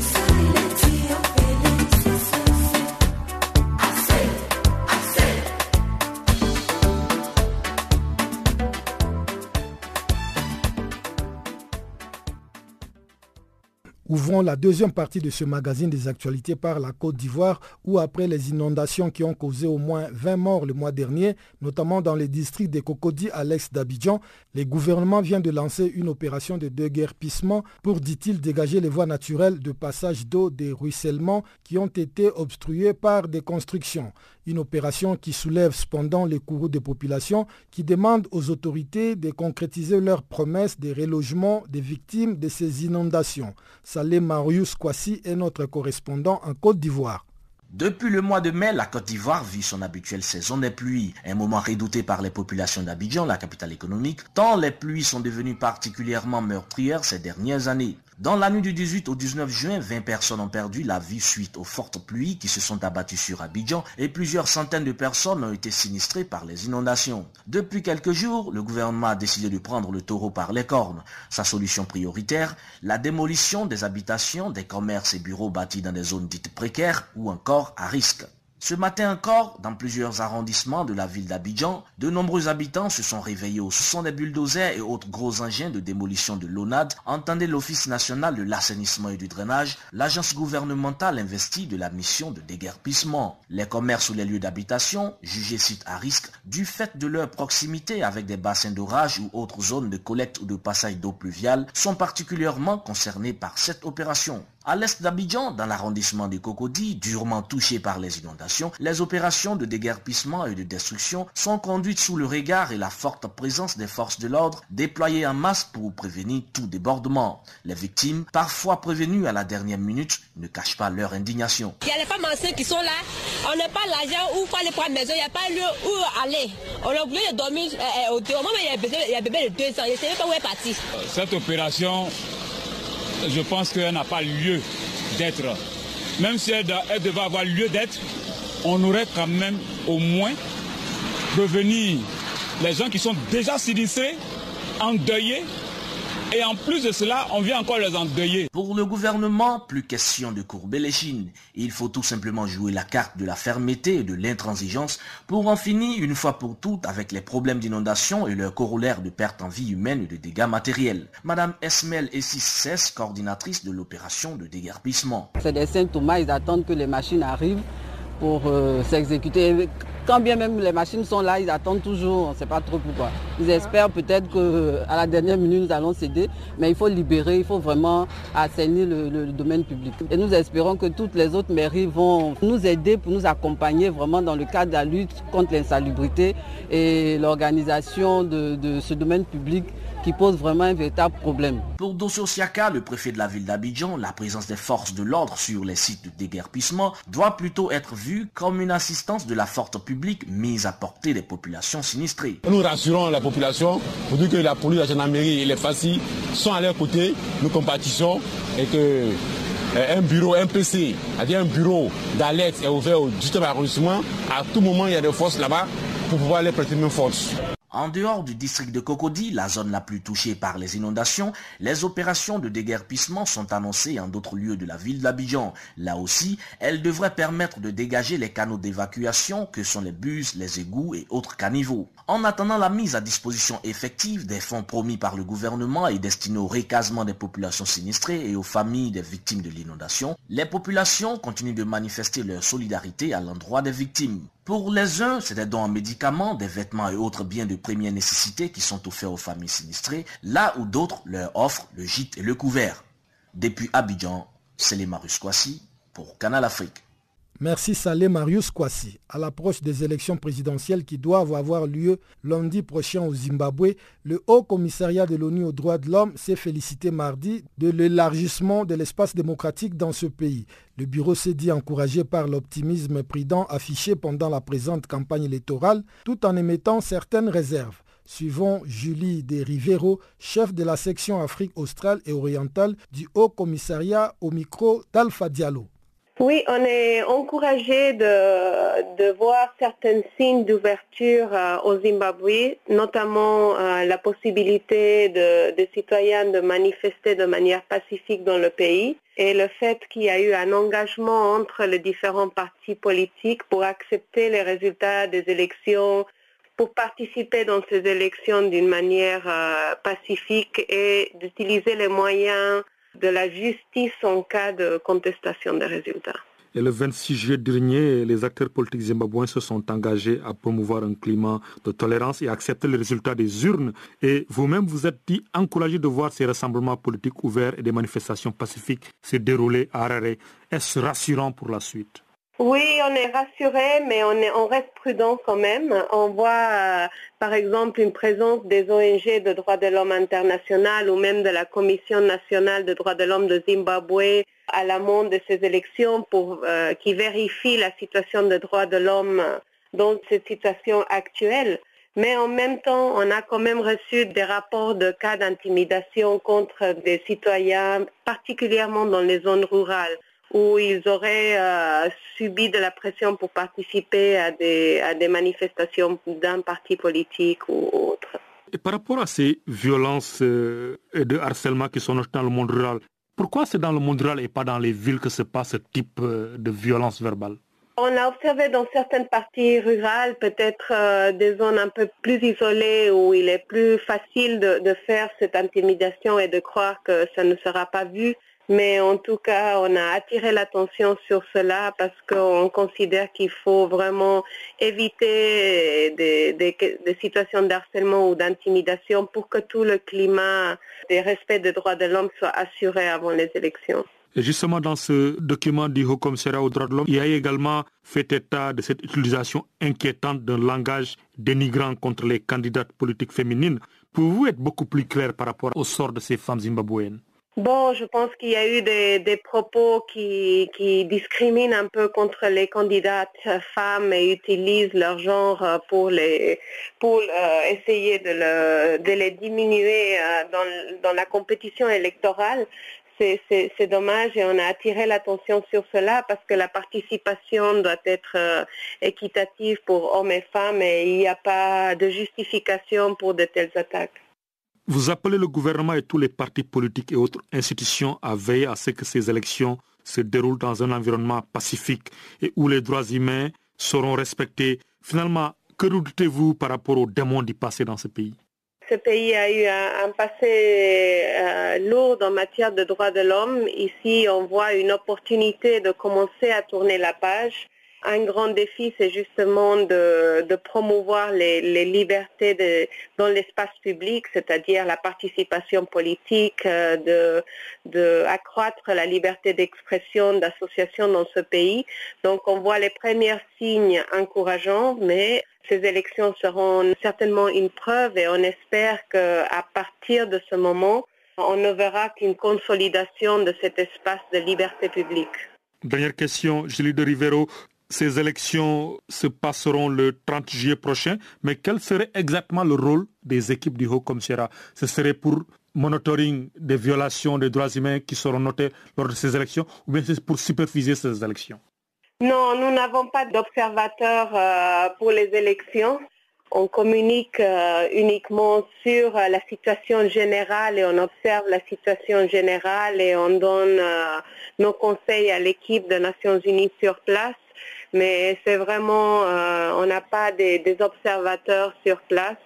S6: silent.
S3: Ouvrons la deuxième partie de ce magazine des actualités par la Côte d'Ivoire où après les inondations qui ont causé au moins 20 morts le mois dernier, notamment dans les districts des Cocody à l'est d'Abidjan, le gouvernement vient de lancer une opération de déguerpissement pour, dit-il, dégager les voies naturelles de passage d'eau des ruissellements qui ont été obstruées par des constructions. Une opération qui soulève cependant les courroux des populations qui demandent aux autorités de concrétiser leurs promesses de relogement des victimes de ces inondations. Salé Marius Kwasi est notre correspondant en Côte d'Ivoire.
S18: Depuis le mois de mai, la Côte d'Ivoire vit son habituelle saison des pluies, un moment redouté par les populations d'Abidjan, la capitale économique, tant les pluies sont devenues particulièrement meurtrières ces dernières années. Dans la nuit du 18 au 19 juin, 20 personnes ont perdu la vie suite aux fortes pluies qui se sont abattues sur Abidjan et plusieurs centaines de personnes ont été sinistrées par les inondations. Depuis quelques jours, le gouvernement a décidé de prendre le taureau par les cornes. Sa solution prioritaire, la démolition des habitations, des commerces et bureaux bâtis dans des zones dites précaires ou encore à risque. Ce matin encore, dans plusieurs arrondissements de la ville d'Abidjan, de nombreux habitants se sont réveillés au son des bulldozers et autres gros engins de démolition de l'ONAD, entendait l'Office national de l'assainissement et du drainage, l'agence gouvernementale investie de la mission de déguerpissement. Les commerces ou les lieux d'habitation, jugés sites à risque, du fait de leur proximité avec des bassins d'orage ou autres zones de collecte ou de passage d'eau pluviale, sont particulièrement concernés par cette opération. À l'est d'Abidjan, dans l'arrondissement de Cocody, durement touché par les inondations, les opérations de déguerpissement et de destruction sont conduites sous le regard et la forte présence des forces de l'ordre déployées en masse pour prévenir tout débordement. Les victimes, parfois prévenues à la dernière minute, ne cachent pas leur indignation.
S19: Il y a les femmes enceintes qui sont là, on n'a pas l'argent où faire les prendre maison, il n'y a pas lieu où aller. On a oublié de dormir au moment il y a un bébé, de deux ans, je ne sais pas où est parti.
S20: Cette opération je pense qu'elle n'a pas lieu d'être. Même si elle, devait avoir lieu d'être, on aurait quand même au moins prévenir les gens qui sont déjà sinistrés, endeuillés, et en plus de cela, on vient encore les endeuiller.
S18: Pour le gouvernement, plus question de courber les chines. Il faut tout simplement jouer la carte de la fermeté et de l'intransigeance pour en finir une fois pour toutes avec les problèmes d'inondation et leur corollaire de perte en vie humaine et de dégâts matériels. Madame Esmel Essis coordinatrice de l'opération de déguerpissement.
S21: C'est des symptômes, ils attendent que les machines arrivent pour euh, s'exécuter. Quand bien même les machines sont là, ils attendent toujours, on ne sait pas trop pourquoi. Ils espèrent peut-être qu'à la dernière minute, nous allons céder, mais il faut libérer, il faut vraiment assainir le, domaine public. Et nous espérons que toutes les autres mairies vont nous aider pour nous accompagner vraiment dans le cadre de la lutte contre l'insalubrité et l'organisation de ce domaine public qui pose vraiment un véritable problème.
S18: Pour Dosso Siaka, le préfet de la ville d'Abidjan, la présence des forces de l'ordre sur les sites de déguerpissement doit plutôt être vue comme une assistance de la force publique mise à portée des populations sinistrées.
S20: Nous rassurons la population pour dire que la police, la gendarmerie et les FACI sont à leur côté, nous compatissons et que euh, un bureau, un PC, c'est-à-dire un bureau d'alerte est ouvert au 18e arrondissement. À tout moment, il y a des forces là-bas pour pouvoir les prêter main force.
S18: En dehors du district de Cocody, la zone la plus touchée par les inondations, les opérations de déguerpissement sont annoncées en d'autres lieux de la ville d'Abidjan. Là aussi, elles devraient permettre de dégager les canaux d'évacuation que sont les bus, les égouts et autres caniveaux. En attendant la mise à disposition effective des fonds promis par le gouvernement et destinés au recasement des populations sinistrées et aux familles des victimes de l'inondation, les populations continuent de manifester leur solidarité à l'endroit des victimes. Pour les uns, c'est des dons en médicaments, des vêtements et autres biens de première nécessité qui sont offerts aux familles sinistrées, là où d'autres leur offrent le gîte et le couvert. Depuis Abidjan, c'est les pour Canal Afrique.
S3: Merci Salé Marius Kwasi. À l'approche des élections présidentielles qui doivent avoir lieu lundi prochain au Zimbabwe, le Haut Commissariat de l'ONU aux droits de l'homme s'est félicité mardi de l'élargissement de l'espace démocratique dans ce pays. Le bureau s'est dit encouragé par l'optimisme prudent affiché pendant la présente campagne électorale, tout en émettant certaines réserves. Suivons Julie De Rivero, chef de la section Afrique australe et orientale du Haut Commissariat au micro d'Alpha Diallo.
S22: Oui, on est encouragé de, voir certains signes d'ouverture euh, au Zimbabwe, notamment euh, la possibilité de, des citoyens de manifester de manière pacifique dans le pays et le fait qu'il y a eu un engagement entre les différents partis politiques pour accepter les résultats des élections, pour participer dans ces élections d'une manière euh, pacifique et d'utiliser les moyens de la justice en cas de contestation des résultats.
S9: Et le 26 juillet dernier, les acteurs politiques zimbabwéens se sont engagés à promouvoir un climat de tolérance et à accepter les résultats des urnes. Et vous-même, vous êtes dit encouragé de voir ces rassemblements politiques ouverts et des manifestations pacifiques se dérouler à Harare. Est-ce rassurant pour la suite?
S22: Oui, on est rassuré, mais on, est, on reste prudent quand même. On voit, euh, par exemple, une présence des ONG de droits de l'homme international ou même de la Commission nationale de droits de l'homme de Zimbabwe à l'amont de ces élections euh, qui vérifie la situation des droits de l'homme dans cette situation actuelle. Mais en même temps, on a quand même reçu des rapports de cas d'intimidation contre des citoyens, particulièrement dans les zones rurales où ils auraient euh, subi de la pression pour participer à des, à des manifestations d'un parti politique ou autre.
S9: Et par rapport à ces violences euh, et de harcèlement qui sont dans le monde rural, pourquoi c'est dans le monde rural et pas dans les villes que se passe ce type euh, de violence verbale?
S22: On a observé dans certaines parties rurales peut-être des zones un peu plus isolées où il est plus facile de, de, faire cette intimidation et de croire que ça ne sera pas vu. Mais en tout cas, on a attiré l'attention sur cela parce qu'on considère qu'il faut vraiment éviter des, situations d'harcèlement ou d'intimidation pour que tout le climat des respect des droits de l'homme soit assuré avant les élections.
S9: Et justement, dans ce document du Haut Commissariat aux droits de l'homme, il y a également fait état de cette utilisation inquiétante d'un langage dénigrant contre les candidates politiques féminines. Pouvez-vous être beaucoup plus clair par rapport au sort de ces femmes zimbabwéennes?
S22: Bon, je pense qu'il y a eu des, propos qui, discriminent un peu contre les candidates femmes et utilisent leur genre pour les pour euh, essayer de, les diminuer euh, dans, la compétition électorale. C'est dommage et on a attiré l'attention sur cela parce que la participation doit être euh, équitative pour hommes et femmes et il n'y a pas de justification pour de telles attaques.
S9: Vous appelez le gouvernement et tous les partis politiques et autres institutions à veiller à ce que ces élections se déroulent dans un environnement pacifique et où les droits humains seront respectés. Finalement, que doutez-vous par rapport aux démons du passé dans ce pays?
S22: Ce pays a eu un, passé euh, lourd en matière de droits de l'homme. Ici, on voit une opportunité de commencer à tourner la page. Un grand défi, c'est justement de, promouvoir les, libertés dans l'espace public, c'est-à-dire la participation politique, euh, de, de accroître la liberté d'expression, d'association dans ce pays. Donc on voit les premiers signes encourageants, mais ces élections seront certainement une preuve et on espère qu'à partir de ce moment, on ne verra qu'une consolidation de cet espace de liberté publique.
S9: Dernière question, Julie de Rivero. Ces élections se passeront le 30 juillet prochain, mais quel serait exactement le rôle des équipes du Haut Commissariat? Ce serait pour monitoring des violations des droits humains qui seront notées lors de ces élections ou bien c'est pour superviser ces élections?
S22: Non, nous n'avons pas d'observateurs euh, pour les élections. On communique euh, uniquement sur euh, la situation générale et on observe la situation générale et on donne nos conseils à l'équipe des Nations Unies sur place mais c'est vraiment, euh, on n'a pas des, observateurs sur place.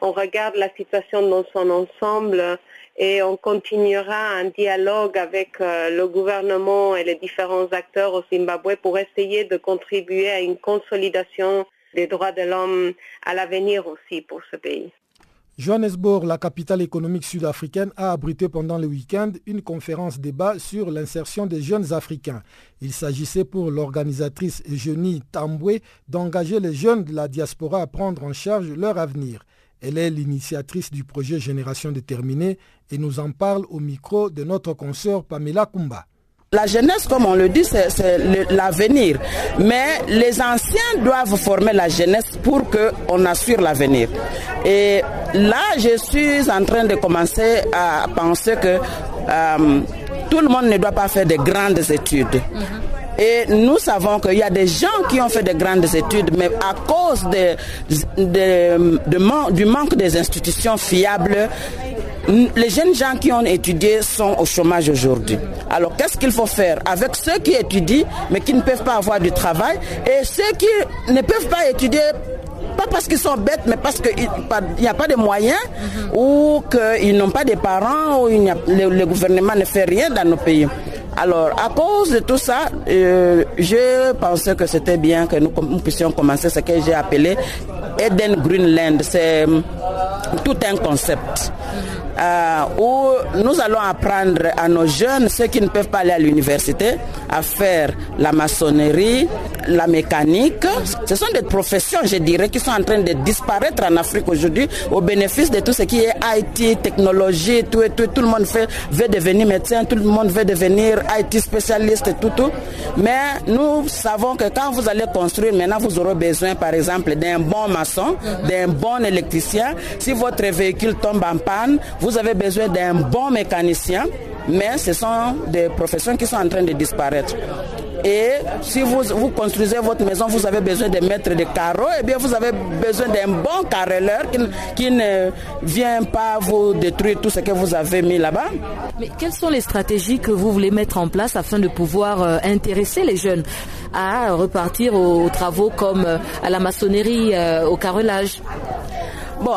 S22: On regarde la situation dans son ensemble et on continuera un dialogue avec euh, le gouvernement et les différents acteurs au Zimbabwe pour essayer de contribuer à une consolidation des droits de l'homme à l'avenir aussi pour ce pays.
S3: Johannesburg, la capitale économique sud-africaine, a abrité pendant le week-end une conférence débat sur l'insertion des jeunes Africains. Il s'agissait pour l'organisatrice Eugénie Tamboué d'engager les jeunes de la diaspora à prendre en charge leur avenir. Elle est l'initiatrice du projet Génération déterminée et nous en parle au micro de notre consoeur Pamela Kumba.
S23: La jeunesse, comme on le dit, c'est l'avenir. Mais les anciens doivent former la jeunesse pour qu'on assure l'avenir. Et là, je suis en train de commencer à penser que euh, tout le monde ne doit pas faire de grandes études. Et nous savons qu'il y a des gens qui ont fait de grandes études, mais à cause du manque des institutions fiables, les jeunes gens qui ont étudié sont au chômage aujourd'hui. Alors qu'est-ce qu'il faut faire avec ceux qui étudient mais qui ne peuvent pas avoir du travail et ceux qui ne peuvent pas étudier pas parce qu'ils sont bêtes, mais parce qu'il n'y a pas de moyens ou qu'ils n'ont pas de parents ou le, gouvernement ne fait rien dans nos pays. Alors, à cause de tout ça, euh, je pensais que c'était bien que nous, nous, puissions commencer ce que j'ai appelé Eden Greenland. C'est tout un concept. Euh, où nous allons apprendre à nos jeunes, ceux qui ne peuvent pas aller à l'université, à faire la maçonnerie, la mécanique. Ce sont des professions, je dirais, qui sont en train de disparaître en Afrique aujourd'hui au bénéfice de tout ce qui est IT, technologie, tout, tout, tout le monde fait, veut devenir médecin, tout le monde veut devenir IT spécialiste, tout, tout. Mais nous savons que quand vous allez construire, maintenant vous aurez besoin, par exemple, d'un bon maçon, d'un bon électricien. Si votre véhicule tombe en panne, vous avez besoin d'un bon mécanicien mais ce sont des professions qui sont en train de disparaître. Et si vous, vous construisez votre maison, vous avez besoin de mettre des carreaux, et eh bien vous avez besoin d'un bon carreleur qui, ne vient pas vous détruire tout ce que vous avez mis là-bas.
S6: Mais quelles sont les stratégies que vous voulez mettre en place afin de pouvoir euh, intéresser les jeunes à repartir aux, travaux comme euh, à la maçonnerie, euh, au carrelage?
S23: Bon,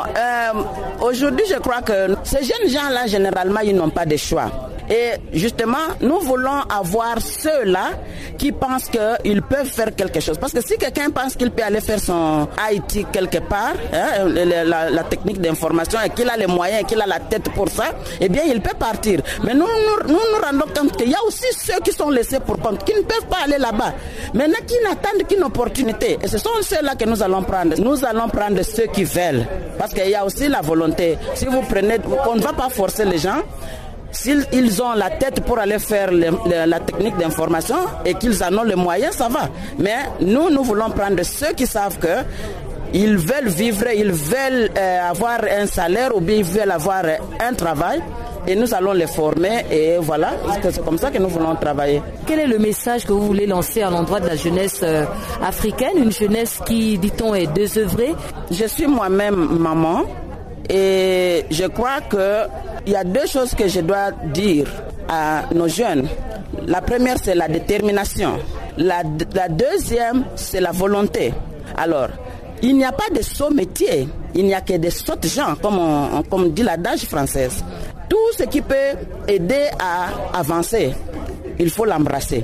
S23: aujourd'hui, je crois que ces jeunes gens-là, généralement, ils n'ont pas de choix. Et justement, nous voulons avoir ceux-là qui pensent qu'ils peuvent faire quelque chose. Parce que si quelqu'un pense qu'il peut aller faire son IT quelque part, hein, la, technique d'information, et qu'il a les moyens, et qu'il a la tête pour ça, eh bien, il peut partir. Mais nous nous, nous, rendons compte qu'il y a aussi ceux qui sont laissés pour compte, qui ne peuvent pas aller là-bas. Maintenant, qui n'attendent qu'une opportunité. Et ce sont ceux-là que nous allons prendre. Nous allons prendre ceux qui veulent. Parce qu'il y a aussi la volonté. Si vous prenez, on ne va pas forcer les gens. S'ils ont la tête pour aller faire la technique d'information et qu'ils en ont les moyens, ça va. Mais nous, nous voulons prendre ceux qui savent que ils veulent vivre, ils veulent euh, avoir un salaire ou bien ils veulent avoir un travail et nous allons les former et voilà, c'est comme ça que nous voulons travailler?
S6: Quel est le message que vous voulez lancer à l'endroit de la jeunesse euh, africaine, une jeunesse qui, dit-on, est désœuvrée?
S23: Je suis moi-même maman et je crois que il y a deux choses que je dois dire à nos jeunes. La première, c'est la détermination. La, deuxième, c'est la volonté. Alors, il n'y a pas de saut métier, il n'y a que des sautes gens, comme, comme dit l'adage française. Tout ce qui peut aider à avancer, il faut l'embrasser.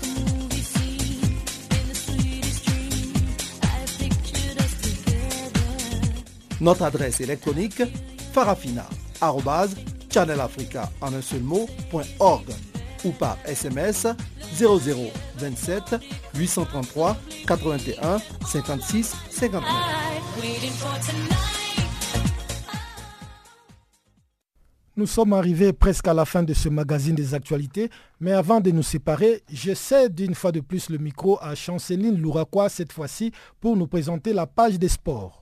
S3: Notre adresse électronique farafina.channelafrica ou par SMS 0027 833 81 56 59. Nous sommes arrivés presque à la fin de ce magazine des actualités, mais avant de nous séparer, je cède une fois de plus le micro à Chanceline Louraquois cette fois-ci pour nous présenter la page des sports.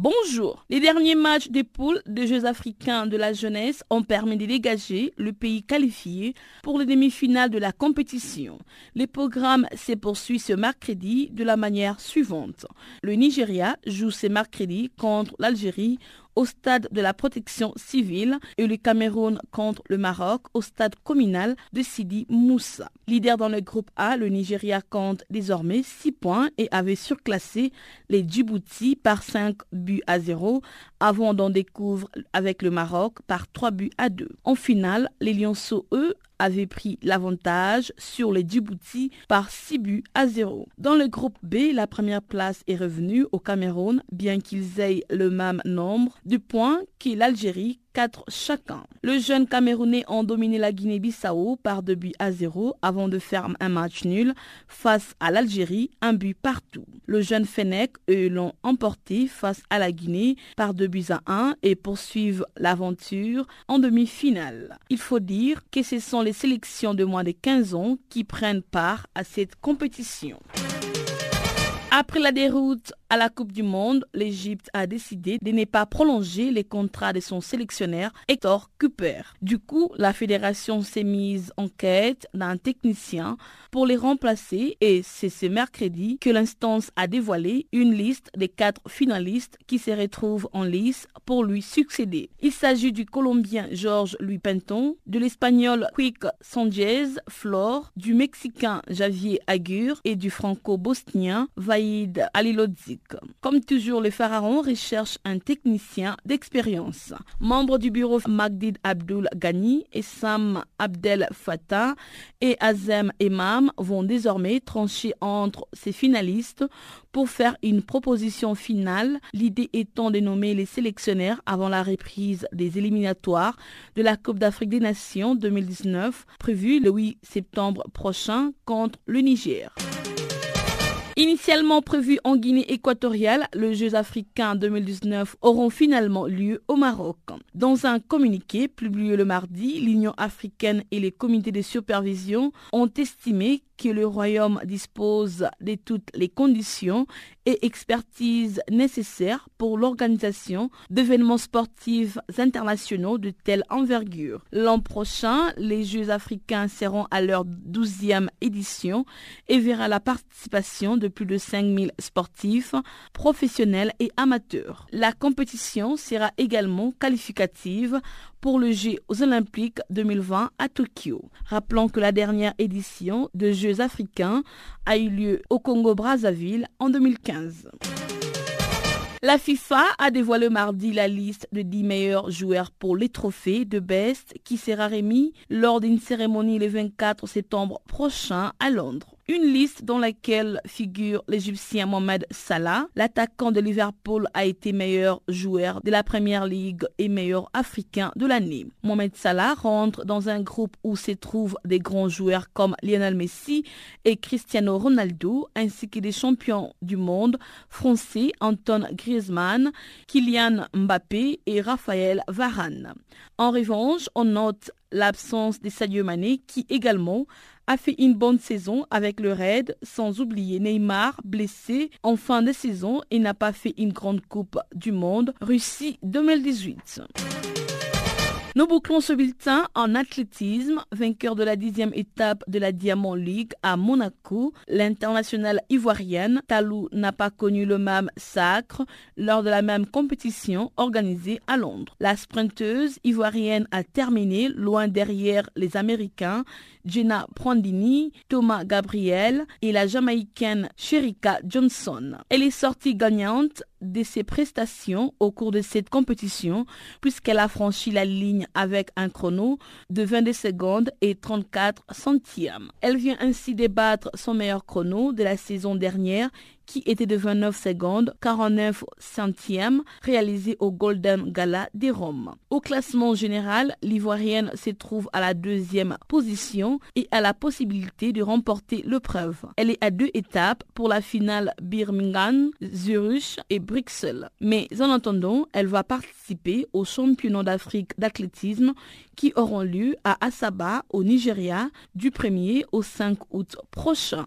S17: Bonjour. Les derniers matchs des poules des Jeux africains de la jeunesse ont permis de dégager le pays qualifié pour les demi-finales de la compétition. Le programme se poursuit ce mercredi de la manière suivante. Le Nigeria joue ce mercredi contre l'Algérie au stade de la protection civile et le Cameroun contre le Maroc au stade communal de Sidi Moussa. Leader dans le groupe A, le Nigeria compte désormais 6 points et avait surclassé les Djibouti par 5 buts à 0 avant d'en découvrir avec le Maroc par 3 buts à 2. En finale, les Lionceaux, eux, avait pris l'avantage sur les Djibouti par 6 buts à 0. Dans le groupe B, la première place est revenue au Cameroun, bien qu'ils aient le même nombre de points que l'Algérie 4 chacun. Le jeune Camerounais ont dominé la Guinée-Bissau par 2 buts à 0 avant de faire un match nul face à l'Algérie, un but partout. Le jeune Fennec, eux, l'ont emporté face à la Guinée par 2 buts à 1 et poursuivent l'aventure en demi-finale. Il faut dire que ce sont les sélections de moins de 15 ans qui prennent part à cette compétition. Après la déroute à la Coupe du Monde, l'Égypte a décidé de ne pas prolonger les contrats de son sélectionneur Hector Cooper. Du coup, la fédération s'est mise en quête d'un technicien pour les remplacer et c'est ce mercredi que l'instance a dévoilé une liste des quatre finalistes qui se retrouvent en lice pour lui succéder. Il s'agit du Colombien Georges Louis Penton, de l'Espagnol Quick Sanchez Flore, du Mexicain Javier Agur et du Franco-Bosnien Comme toujours, les pharaons recherchent un technicien d'expérience. Membre du bureau Magdid Abdul Ghani et Sam Abdel Fattah et Azem Imam vont désormais trancher entre ces finalistes pour faire une proposition finale, l'idée étant de nommer les sélectionnaires avant la reprise des éliminatoires de la Coupe d'Afrique des Nations 2019 prévue le 8 septembre prochain contre le Niger. Initialement prévu en Guinée équatoriale, les Jeux africains 2019 auront finalement lieu au Maroc. Dans un communiqué publié le mardi, l'Union africaine et les comités de supervision ont estimé que le Royaume dispose de toutes les conditions et expertises nécessaires pour l'organisation d'événements sportifs internationaux de telle envergure. L'an prochain, les Jeux africains seront à leur douzième édition et verra la participation de plus de 5000 sportifs, professionnels et amateurs. La compétition sera également qualificative pour le Jeux olympiques 2020 à Tokyo. Rappelons que la dernière édition de Jeux africains a eu lieu au Congo-Brazzaville en 2015. La FIFA a dévoilé mardi la liste de 10 meilleurs joueurs pour les trophées de Best qui sera remis lors d'une cérémonie le 24 septembre prochain à Londres. Une liste dans laquelle figure l'Égyptien Mohamed Salah. L'attaquant de Liverpool a été meilleur joueur de la Première Ligue et meilleur africain de l'année. Mohamed Salah rentre dans un groupe où se trouvent des grands joueurs comme Lionel Messi et Cristiano Ronaldo, ainsi que des champions du monde français Anton Griezmann, Kylian Mbappé et Raphaël Varane. En revanche, on note l'absence de Sadio Mané qui également a fait une bonne saison avec le Red, sans oublier Neymar, blessé en fin de saison et n'a pas fait une grande coupe du monde, Russie 2018. Nous bouclons ce bulletin en athlétisme, vainqueur de la dixième étape de la Diamond League à Monaco. L'internationale ivoirienne Talou n'a pas connu le même sacre lors de la même compétition organisée à Londres. La sprinteuse ivoirienne a terminé loin derrière les Américains Jenna Prandini, Thomas Gabriel et la Jamaïcaine Sherika Johnson. Elle est sortie gagnante de ses prestations au cours de cette compétition puisqu'elle a franchi la ligne avec un chrono de 22 secondes et 34 centièmes. Elle vient ainsi débattre son meilleur chrono de la saison dernière qui était de 29 secondes 49 centièmes réalisé au Golden Gala des Rome. Au classement général, l'Ivoirienne se trouve à la deuxième position et a la possibilité de remporter l'épreuve. Elle est à deux étapes pour la finale Birmingham, Zurich et Bruxelles. Mais en attendant, elle va participer aux championnats d'Afrique d'athlétisme qui auront lieu à Asaba au Nigeria du 1er au 5 août prochain.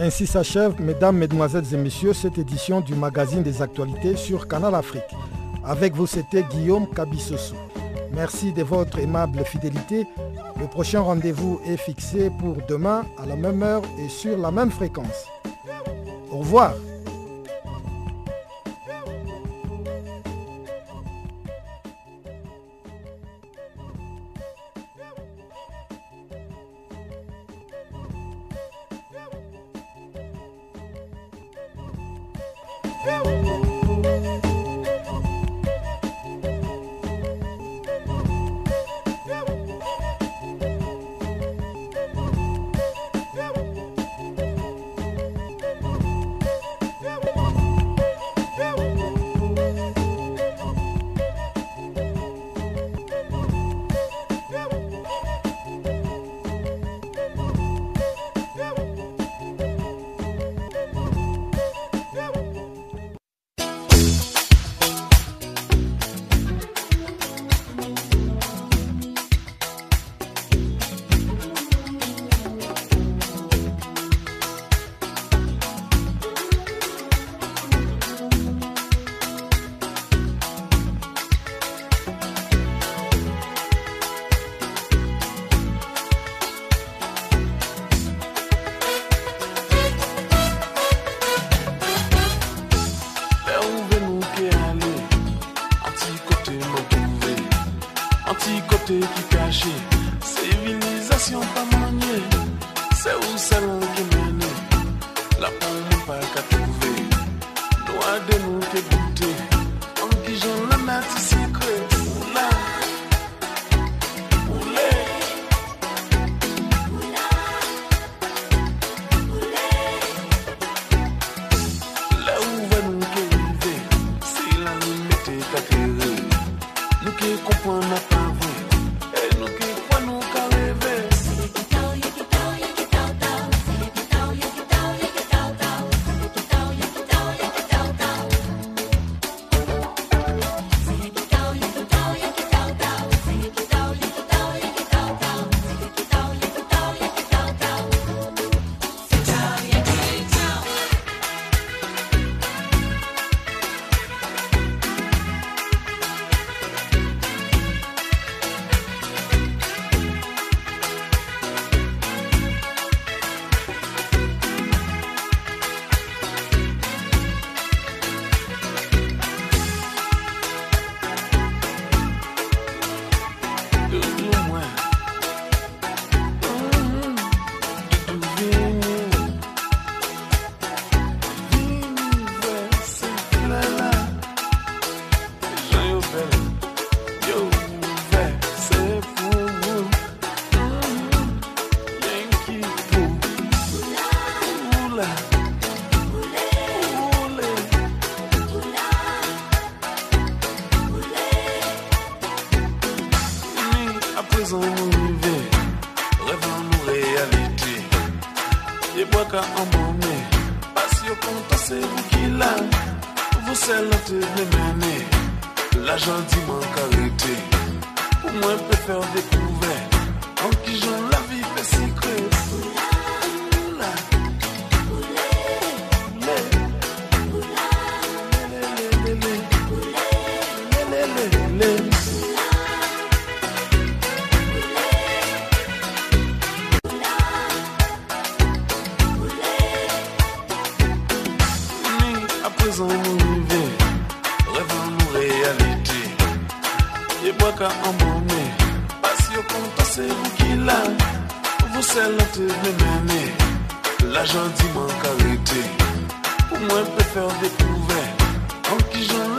S3: Ainsi s'achève, mesdames, mesdemoiselles et messieurs, cette édition du magazine des actualités sur Canal Afrique. Avec vous, c'était Guillaume Kabissoso. Merci de votre aimable fidélité. Le prochain rendez-vous est fixé pour demain à la même heure et sur la même fréquence. Au revoir.
S24: Uh. Manque arrêté. Pour moi, peut faire découvert. En qui j'en